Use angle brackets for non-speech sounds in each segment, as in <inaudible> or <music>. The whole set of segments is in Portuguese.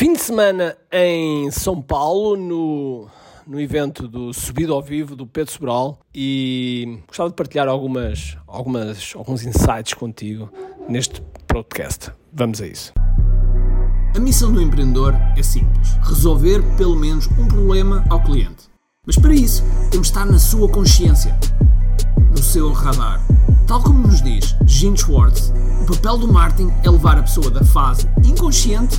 Fim de semana em São Paulo, no, no evento do Subido ao Vivo do Pedro Sobral e gostava de partilhar algumas, algumas, alguns insights contigo neste podcast. Vamos a isso. A missão do empreendedor é simples: resolver pelo menos um problema ao cliente. Mas para isso, temos de estar na sua consciência, no seu radar. Tal como nos diz Gene Schwartz, o papel do marketing é levar a pessoa da fase inconsciente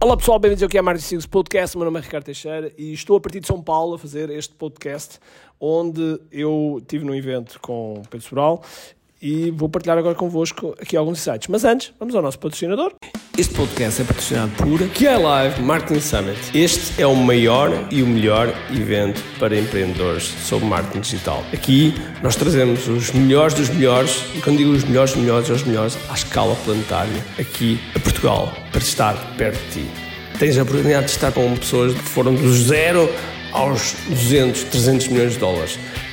Olá pessoal, bem-vindos que é Marketing Secrets Podcast. Meu nome é Ricardo Teixeira e estou a partir de São Paulo a fazer este podcast onde eu estive num evento com o Pedro Sobral e vou partilhar agora convosco aqui alguns insights. Mas antes, vamos ao nosso patrocinador. Este podcast é patrocinado por QI Live Marketing Summit. Este é o maior e o melhor evento para empreendedores sobre marketing digital. Aqui nós trazemos os melhores dos melhores, e quando digo os melhores dos melhores, os melhores à escala planetária, aqui a Portugal, para estar perto de ti. Tens a oportunidade de estar com pessoas que foram do zero aos 200, 300 milhões de dólares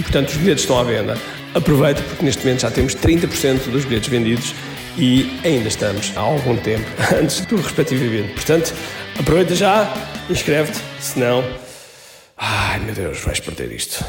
e, portanto, os bilhetes estão à venda. Aproveita porque neste momento já temos 30% dos bilhetes vendidos e ainda estamos há algum tempo <laughs> antes do respectivo evento. Portanto, aproveita já, inscreve-te, senão. Ai meu Deus, vais perder isto.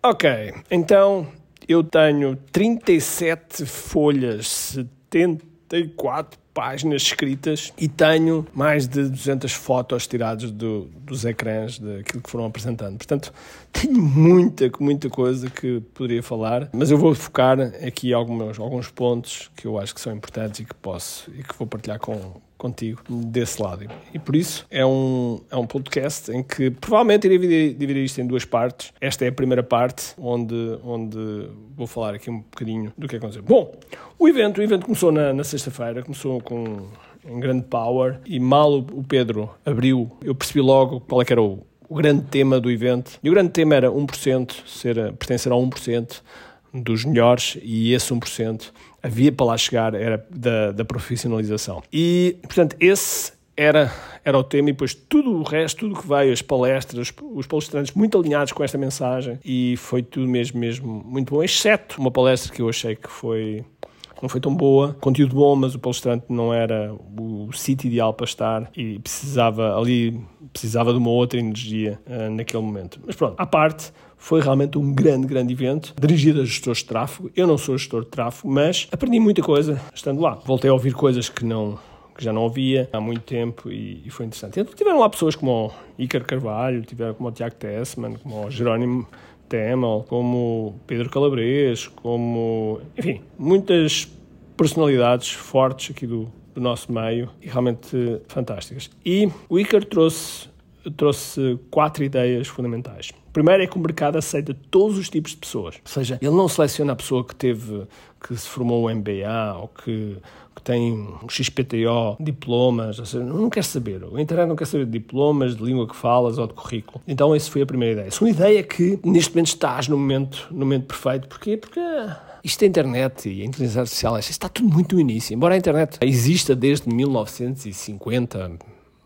Ok, então eu tenho 37 folhas, 74 páginas escritas e tenho mais de 200 fotos tiradas do, dos ecrãs daquilo que foram apresentando. Portanto, tenho muita, muita coisa que poderia falar, mas eu vou focar aqui alguns, alguns pontos que eu acho que são importantes e que posso e que vou partilhar com, contigo desse lado. E por isso é um, é um podcast em que provavelmente irei dividir, dividir isto em duas partes. Esta é a primeira parte, onde, onde vou falar aqui um bocadinho do que aconteceu. Bom, o evento, o evento começou na, na sexta-feira, começou com em grande power e mal o Pedro abriu, eu percebi logo qual é que era o, o grande tema do evento. E o grande tema era 1%, ser, pertencer a 1% dos melhores e esse 1% havia para lá chegar era da, da profissionalização. E, portanto, esse era, era o tema e depois tudo o resto, tudo que veio, as palestras, os palestrantes muito alinhados com esta mensagem e foi tudo mesmo, mesmo muito bom, exceto uma palestra que eu achei que foi não foi tão boa, conteúdo bom, mas o palestrante não era o sítio ideal para estar e precisava ali, precisava de uma outra energia uh, naquele momento. Mas pronto, à parte, foi realmente um grande, grande evento, dirigido a gestores de tráfego. Eu não sou gestor de tráfego, mas aprendi muita coisa estando lá. Voltei a ouvir coisas que não que já não ouvia há muito tempo e, e foi interessante. Então, tiveram lá pessoas como o Iker Carvalho, tiveram como o Tiago Tessman, como o Jerónimo Temel, como Pedro Calabres, como, enfim, muitas personalidades fortes aqui do, do nosso meio e realmente fantásticas. E o Iker trouxe, trouxe quatro ideias fundamentais. Primeiro é que o mercado aceita todos os tipos de pessoas. Ou seja, ele não seleciona a pessoa que teve, que se formou o MBA ou que, que tem um XPTO, diplomas. Ou seja, não quer saber. O internet não quer saber de diplomas, de língua que falas ou de currículo. Então, essa foi a primeira ideia. A segunda ideia é que neste momento estás no momento, no momento perfeito. Porquê? Porque isto é internet e a inteligência artificial, isto está tudo muito no início. Embora a internet exista desde 1950,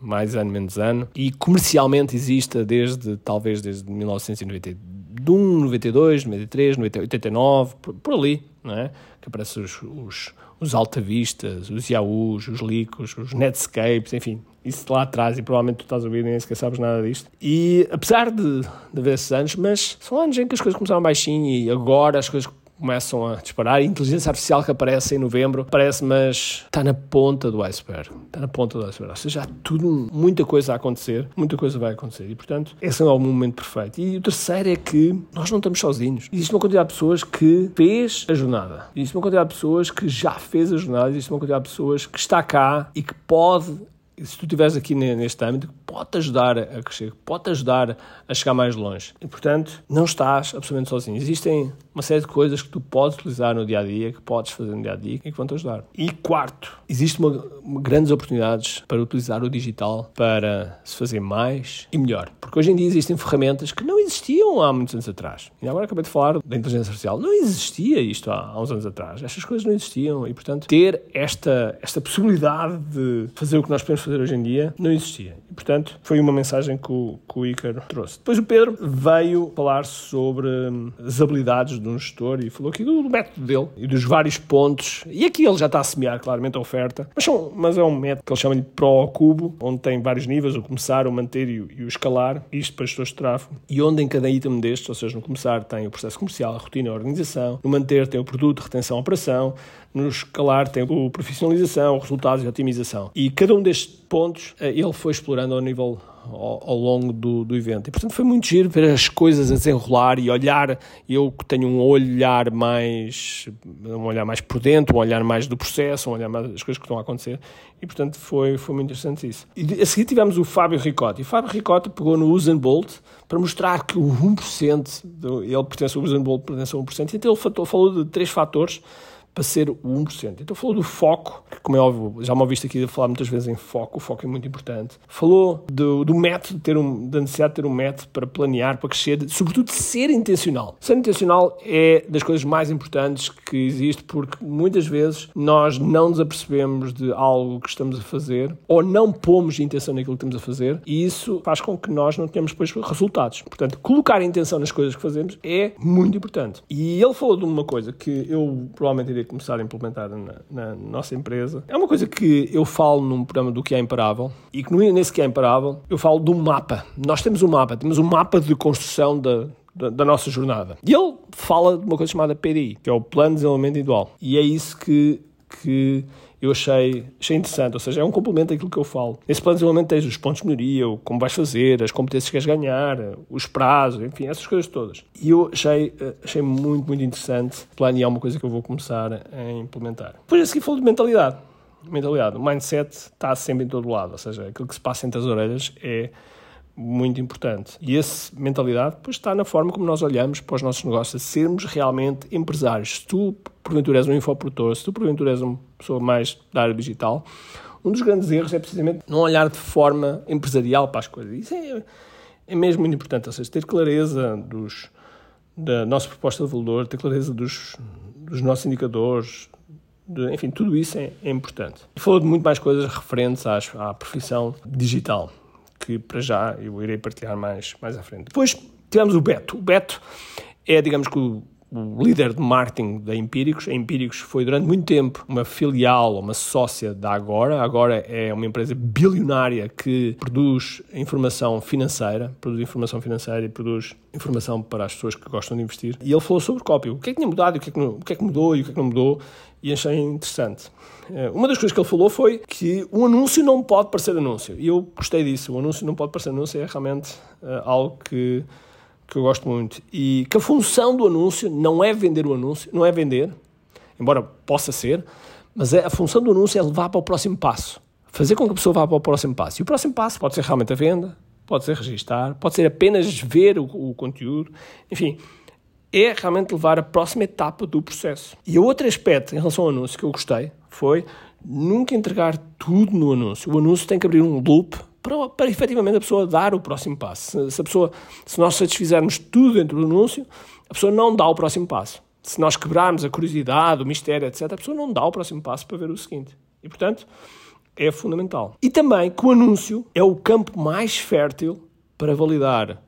mais ano, menos ano, e comercialmente exista desde, talvez, desde 1991, 92, 93, 89, por, por ali, não é? Que aparecem os, os, os altavistas, os Yahoos, os Licos, os Netscapes, enfim, isso lá atrás, e provavelmente tu estás a ouvir e nem sequer sabes nada disto. E apesar de, de haver esses anos, mas são anos em que as coisas começaram baixinho e agora as coisas começam a disparar. A inteligência artificial que aparece em novembro aparece, mas está na ponta do iceberg. Está na ponta do iceberg. Ou seja, há tudo, muita coisa a acontecer, muita coisa vai acontecer. E, portanto, esse é o momento perfeito. E o terceiro é que nós não estamos sozinhos. Existe uma quantidade de pessoas que fez a jornada. Existe uma quantidade de pessoas que já fez a jornada. Existe uma quantidade de pessoas que está cá e que pode se tu estiveres aqui neste âmbito, pode-te ajudar a crescer, pode-te ajudar a chegar mais longe. E, portanto, não estás absolutamente sozinho. Existem uma série de coisas que tu podes utilizar no dia a dia, que podes fazer no dia a dia e que vão te ajudar. E quarto, existem grandes oportunidades para utilizar o digital para se fazer mais e melhor. Porque hoje em dia existem ferramentas que não existiam há muitos anos atrás. E agora acabei de falar da inteligência artificial. Não existia isto há, há uns anos atrás. Estas coisas não existiam. E, portanto, ter esta, esta possibilidade de fazer o que nós podemos fazer hoje em dia não existia. E, portanto, foi uma mensagem que o, que o trouxe. Depois o Pedro veio falar sobre hum, as habilidades de um gestor e falou aqui do, do, método dele e dos vários pontos. E aqui ele já está a semear claramente a oferta, mas, são, mas é um método que ele chama de Pro Cubo, onde tem vários níveis, o começar, o manter e o, e o escalar, isto para gestores de tráfego. E onde em cada item destes, ou seja, no começar tem o processo comercial, a rotina, a organização, no manter tem o produto, retenção, operação, no escalar tem o profissionalização, resultados e otimização. E cada um destes pontos eh, ele foi explorando ao nível ao, longo do, do evento. E, portanto, foi muito giro ver as coisas a desenrolar e olhar. Eu que tenho um olhar mais, um olhar mais por dentro, um olhar mais do processo, um olhar mais das coisas que estão a acontecer. E, portanto, foi, foi muito interessante isso. E a seguir tivemos o Fábio Ricotta. E o Fábio Ricotta pegou no Usain Bolt para mostrar que o 1%, do, ele pertence ao Usain Bolt, pertence ao 1%. Então, ele falou de três fatores para ser o 1%. Então falou do foco, que como é óbvio, já me ouviste aqui falar muitas vezes em foco, o foco é muito importante. Falou do, do método, ter um, da necessidade de ter um método para planear, para crescer, sobretudo ser intencional. Ser intencional é das coisas mais importantes que existe, porque muitas vezes nós não nos apercebemos de algo que estamos a fazer, ou não pomos intenção naquilo que estamos a fazer, e isso faz com que nós não tenhamos depois resultados. Portanto, colocar intenção nas coisas que fazemos é muito importante. E ele falou de uma coisa que eu provavelmente iria começar a implementar na, na, nossa empresa. É uma coisa que eu falo num programa do que é imparável e que nesse que é imparável eu falo do mapa. Nós temos um mapa, temos um mapa de construção da, da, da, nossa jornada. E ele fala de uma coisa chamada PDI, que é o Plano de Desenvolvimento Individual. E é isso que, que eu achei, achei interessante, ou seja, é um complemento daquilo que eu falo. Nesse plano de desenvolvimento tens os pontos de melhoria, o como vais fazer, as competências que queres ganhar, os prazos, enfim, essas coisas todas. E eu achei, achei muito, muito interessante o plano e é uma coisa que eu vou começar a implementar. Depois a seguir falo de mentalidade. Mentalidade. O mindset está sempre em todo lado, ou seja, aquilo que se passa entre as orelhas é muito importante. E essa mentalidade depois está na forma como nós olhamos para os nossos negócios, sermos realmente empresários. Se tu, porventura, és um infoprodutor, se tu, porventura, és uma pessoa mais da área digital, um dos grandes erros é precisamente não olhar de forma empresarial para as coisas. Isso é, é mesmo muito importante, ou seja, ter clareza dos, da nossa proposta de valor, ter clareza dos, dos nossos indicadores, de, enfim, tudo isso é, é importante. Falou de muito mais coisas referentes às, à profissão digital que para já eu irei partilhar mais, mais à frente. Depois tivemos o Beto. O Beto é, digamos que, o, o líder de marketing da Empíricos. A Empíricos foi durante muito tempo uma filial, uma sócia da Agora. Agora é uma empresa bilionária que produz informação financeira, produz informação financeira e produz informação para as pessoas que gostam de investir. E ele falou sobre cópia. O que é que tinha mudado, o que é que, não, o que, é que mudou e o que é que não mudou. E achei interessante. Eh, uma das coisas que ele falou foi que um anúncio não pode parecer anúncio. E eu gostei disso. O anúncio não pode parecer anúncio é realmente uh, algo que, que eu gosto muito. E que a função do anúncio não é vender o anúncio, não é vender, embora possa ser, mas é, a função do anúncio é levar para o próximo passo. Fazer com que a pessoa vá para o próximo passo. E o próximo passo pode ser realmente a venda, pode ser registar, pode ser apenas ver o, o conteúdo. Enfim, é realmente levar a próxima etapa do processo. E outro aspecto em relação ao anúncio que eu gostei foi nunca entregar tudo no anúncio. O anúncio tem que abrir um loop para, para efetivamente a pessoa dar o próximo passo. Se, se, a pessoa, se nós satisfizermos tudo dentro do anúncio, a pessoa não dá o próximo passo. Se nós quebrarmos a curiosidade, o mistério, etc., a pessoa não dá o próximo passo para ver o seguinte. E, portanto, é fundamental. E também que o anúncio é o campo mais fértil para validar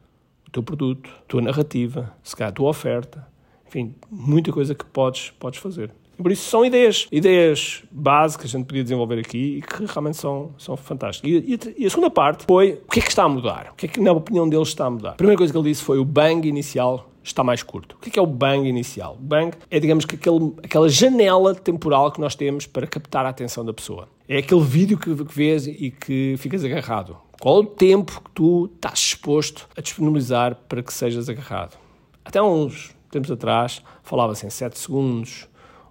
o teu produto, a tua narrativa, se calhar a tua oferta, enfim, muita coisa que podes, podes fazer. Por isso são ideias, ideias básicas que a gente podia desenvolver aqui e que realmente são, são fantásticas. E, e, e, a segunda parte foi o que é que está a mudar? O que é que, na opinião deles, está a mudar? A primeira coisa que ele disse foi o bang inicial está mais curto. O que é, o bang inicial? O bang é, digamos, que aquele, aquela janela temporal que nós temos para captar a atenção da pessoa. É aquele vídeo que, que vês e que ficas agarrado. Qual é o tempo que tu estás disposto a disponibilizar para que sejas agarrado? Até uns tempos atrás falava-se em 7 segundos,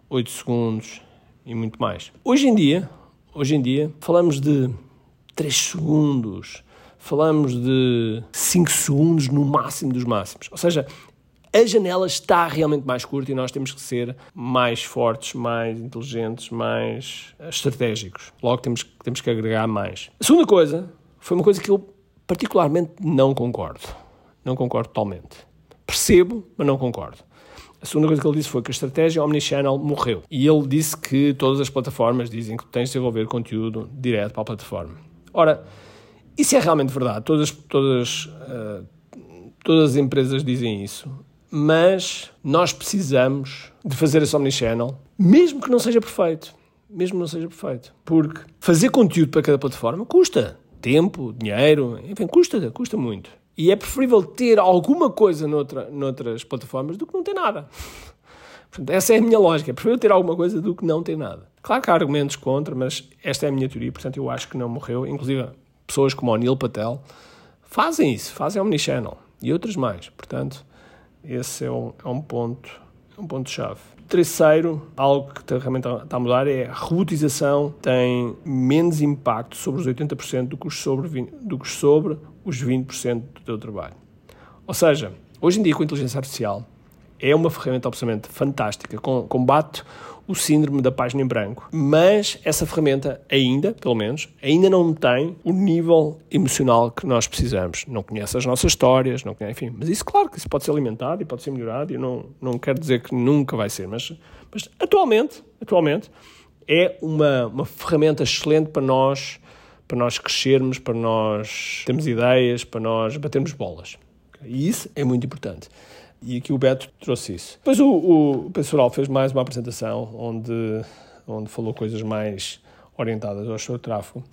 8 segundos e muito mais. Hoje em dia, hoje em dia falamos de 3 segundos, falamos de 5 segundos no máximo dos máximos. Ou seja, a janela está realmente mais curta e nós temos que ser mais fortes, mais inteligentes, mais estratégicos. Logo temos, temos que agregar mais. A segunda coisa foi uma coisa que eu particularmente não concordo. Não concordo totalmente. Percebo, mas não concordo. A segunda coisa que ele disse foi que a estratégia Omnichannel morreu. E ele disse que todas as plataformas dizem que tens de desenvolver conteúdo direto para a plataforma. Ora, isso é realmente verdade. Todas, todas, uh, todas as empresas dizem isso. Mas nós precisamos de fazer esse omnichannel, mesmo que não seja perfeito. Mesmo que não seja perfeito. Porque fazer conteúdo para cada plataforma custa. Tempo, dinheiro, enfim, custa, custa muito. E é preferível ter alguma coisa noutra, noutras plataformas do que não ter nada. Portanto, essa é a minha lógica. É preferível ter alguma coisa do que não ter nada. Claro que há argumentos contra, mas esta é a minha teoria, portanto eu acho que não morreu. Inclusive, pessoas como o Neil Patel fazem isso, fazem Omnichannel e outras mais. Portanto, esse é um, é um ponto é um ponto chave. Terceiro, algo que realmente está a mudar é a robotização tem menos impacto sobre os 80% do que sobre, 20, do que sobre os 20% do teu trabalho. Ou seja, hoje em dia com a inteligência artificial é uma ferramenta absolutamente fantástica, combate o síndrome da página em branco. Mas essa ferramenta ainda, pelo menos, ainda não tem o nível emocional que nós precisamos. Não conhece as nossas histórias, não conhece, enfim. Mas isso, claro, que isso pode ser alimentado e pode ser melhorado. E não, não quero dizer que nunca vai ser, mas, mas atualmente, atualmente é uma, uma ferramenta excelente para nós, para nós crescermos, para nós termos ideias, para nós batermos bolas. E isso é muito importante. E aqui o Beto trouxe isso. Depois o, o Pessoal fez mais uma apresentação onde, onde falou coisas mais orientadas ao seu tráfego.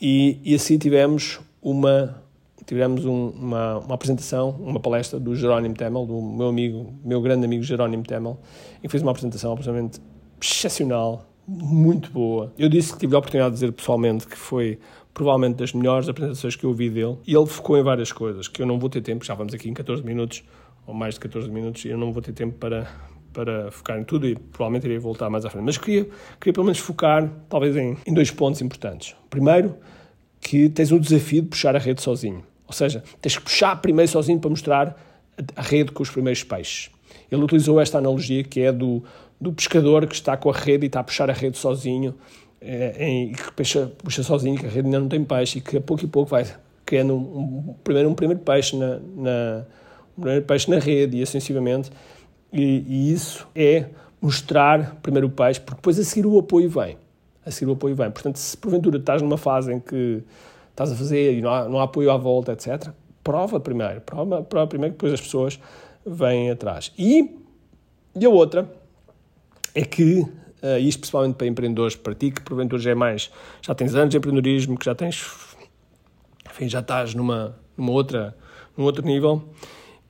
E, e assim tivemos uma tivemos um, uma, uma apresentação, uma palestra do Jerónimo Temel, do meu amigo, meu grande amigo Jerónimo Temel, e fez uma apresentação absolutamente excepcional, muito boa. Eu disse que tive a oportunidade de dizer pessoalmente que foi provavelmente das melhores apresentações que eu ouvi dele, e ele focou em várias coisas, que eu não vou ter tempo, já vamos aqui em 14 minutos, ou mais de 14 minutos, e eu não vou ter tempo para, para focar em tudo e provavelmente irei voltar mais à frente. Mas queria, queria pelo menos focar, talvez, em, em dois pontos importantes. Primeiro, que tens o desafio de puxar a rede sozinho. Ou seja, tens que puxar primeiro sozinho para mostrar a rede com os primeiros peixes. Ele utilizou esta analogia que é do, do pescador que está com a rede e está a puxar a rede sozinho, é, em, que puxa, puxa sozinho, que a rede ainda não tem peixe e que a pouco e pouco vai criando um, um primeiro, um primeiro peixe na, na primeiro peixe na rede e sucessivamente. E, e, isso é mostrar primeiro o peixe, porque depois a seguir o apoio vem. A seguir o apoio vem. Portanto, se porventura estás numa fase em que estás a fazer e não há, não há apoio à volta, etc., prova primeiro. Prova, prova primeiro que depois as pessoas vêm atrás. E, e a outra é que, uh, isto principalmente para empreendedores, para ti que porventura já é mais, já tens anos de empreendedorismo, que já tens, enfim, já estás numa, numa outra, num outro nível,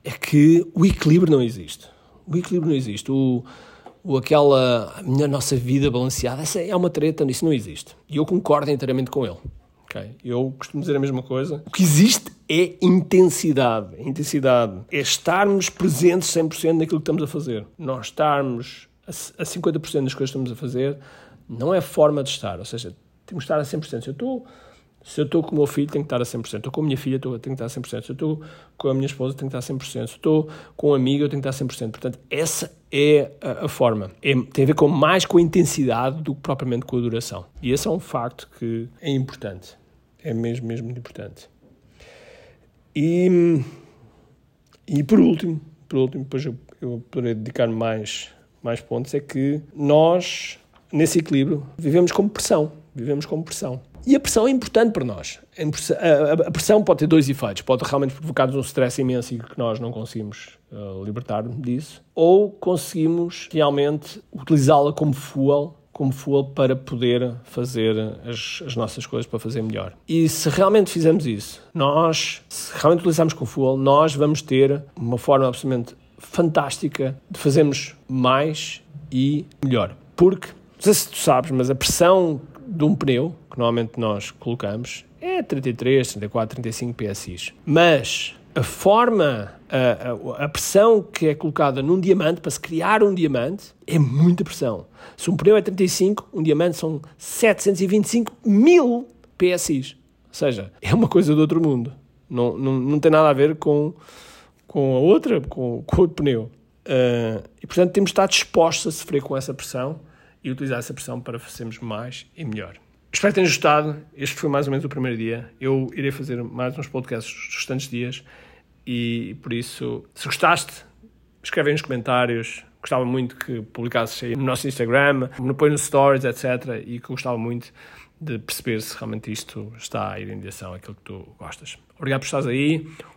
é que o equilíbrio não existe. O equilíbrio não existe. O, o aquela a minha nossa vida balanceada, essa é uma treta, isso não existe. E eu concordo inteiramente com ele. Okay? Eu costumo dizer a mesma coisa. O que existe é intensidade. intensidade é estarmos presentes 100% naquilo que estamos a fazer. Nós estarmos a 50% das coisas que estamos a fazer não é forma de estar. Ou seja, temos que estar a 100%. Se eu estou se eu estou com o meu filho, tenho que estar a 100%. Estou com a minha filha, tenho que estar a 100%. Se eu estou com a minha esposa, tenho que estar a 100%. Se estou com um amigo, eu tenho que estar a 100%. Portanto, essa é a, a forma. É, tem a ver com mais com a intensidade do que propriamente com a duração. E esse é um facto que é importante. É mesmo, mesmo importante. E, e por último, por último, depois eu, eu poderei dedicar mais, mais pontos, é que nós, nesse equilíbrio, vivemos com pressão. Vivemos com pressão. E a pressão é importante para nós. A pressão pode ter dois efeitos. Pode realmente provocar-nos um stress imenso e que nós não conseguimos uh, libertar disso. Ou conseguimos realmente utilizá-la como fuel como fuel para poder fazer as, as, nossas coisas para fazer melhor. E se realmente fizermos isso, nós, se realmente utilizarmos como fuel, nós vamos ter uma forma absolutamente fantástica de fazermos mais e melhor. Porque, não sei se tu sabes, mas a pressão de um pneu, que normalmente nós colocamos, é 33, 34, 35 PSI. Mas a forma, a, a, a, pressão que é colocada num diamante, para se criar um diamante, é muita pressão. Se um pneu é 35, um diamante são 725 mil PSI. Ou seja, é uma coisa do outro mundo. Não, não, não tem nada a ver com, com a outra, com, com o outro pneu. Uh, e portanto temos de estar dispostos a sofrer com essa pressão e utilizar essa pressão para fazermos mais e melhor. Espero que tenhas gostado. Este foi mais ou menos o primeiro dia. Eu irei fazer mais uns podcasts nos restantes dias e por isso, se gostaste, escreve aí nos comentários. Gostava muito que publicasses aí no nosso Instagram, no põe nos stories, etc. E que gostava muito de perceber se realmente isto está a ir em direção àquilo que tu gostas. Obrigado por estares aí.